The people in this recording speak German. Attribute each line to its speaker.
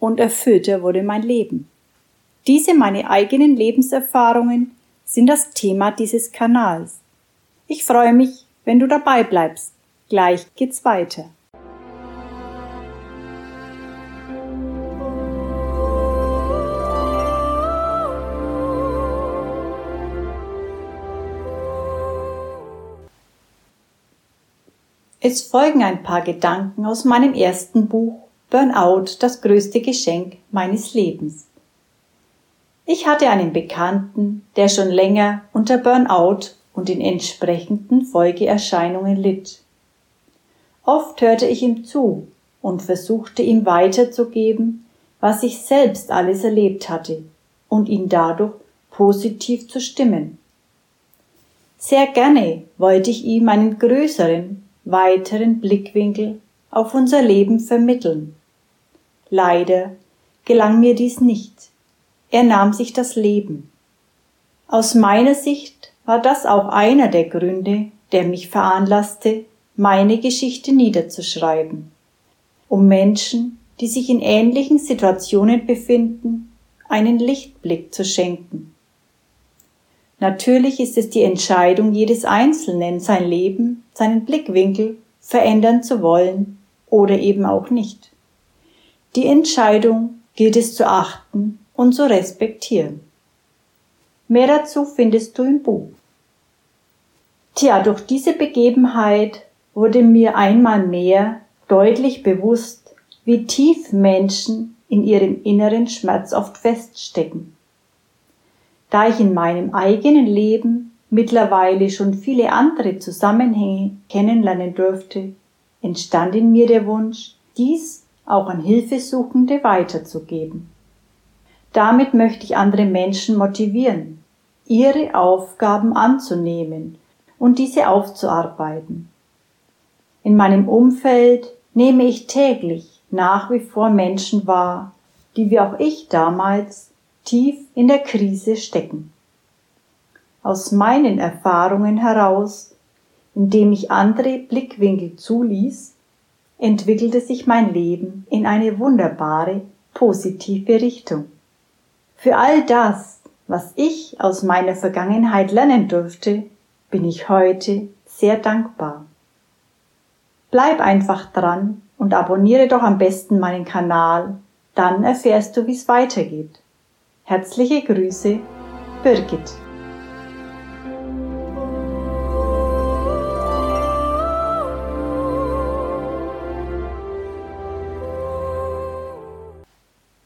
Speaker 1: und erfüllter wurde mein Leben. Diese meine eigenen Lebenserfahrungen sind das Thema dieses Kanals. Ich freue mich, wenn du dabei bleibst. Gleich geht's weiter. Es folgen ein paar Gedanken aus meinem ersten Buch Burnout, das größte Geschenk meines Lebens. Ich hatte einen Bekannten, der schon länger unter Burnout und den entsprechenden Folgeerscheinungen litt. Oft hörte ich ihm zu und versuchte ihm weiterzugeben, was ich selbst alles erlebt hatte und ihn dadurch positiv zu stimmen. Sehr gerne wollte ich ihm einen größeren, weiteren Blickwinkel auf unser Leben vermitteln. Leider gelang mir dies nicht. Er nahm sich das Leben. Aus meiner Sicht war das auch einer der Gründe, der mich veranlasste, meine Geschichte niederzuschreiben, um Menschen, die sich in ähnlichen Situationen befinden, einen Lichtblick zu schenken. Natürlich ist es die Entscheidung jedes Einzelnen, sein Leben, seinen Blickwinkel verändern zu wollen oder eben auch nicht. Die Entscheidung gilt es zu achten und zu respektieren. Mehr dazu findest du im Buch. Tja, durch diese Begebenheit wurde mir einmal mehr deutlich bewusst, wie tief Menschen in ihrem inneren Schmerz oft feststecken. Da ich in meinem eigenen Leben mittlerweile schon viele andere Zusammenhänge kennenlernen durfte, entstand in mir der Wunsch, dies auch an Hilfesuchende weiterzugeben. Damit möchte ich andere Menschen motivieren, ihre Aufgaben anzunehmen und diese aufzuarbeiten. In meinem Umfeld nehme ich täglich nach wie vor Menschen wahr, die wie auch ich damals tief in der Krise stecken. Aus meinen Erfahrungen heraus, indem ich andere Blickwinkel zuließ, entwickelte sich mein Leben in eine wunderbare, positive Richtung. Für all das, was ich aus meiner Vergangenheit lernen durfte, bin ich heute sehr dankbar. Bleib einfach dran und abonniere doch am besten meinen Kanal, dann erfährst du, wie es weitergeht. Herzliche Grüße, Birgit.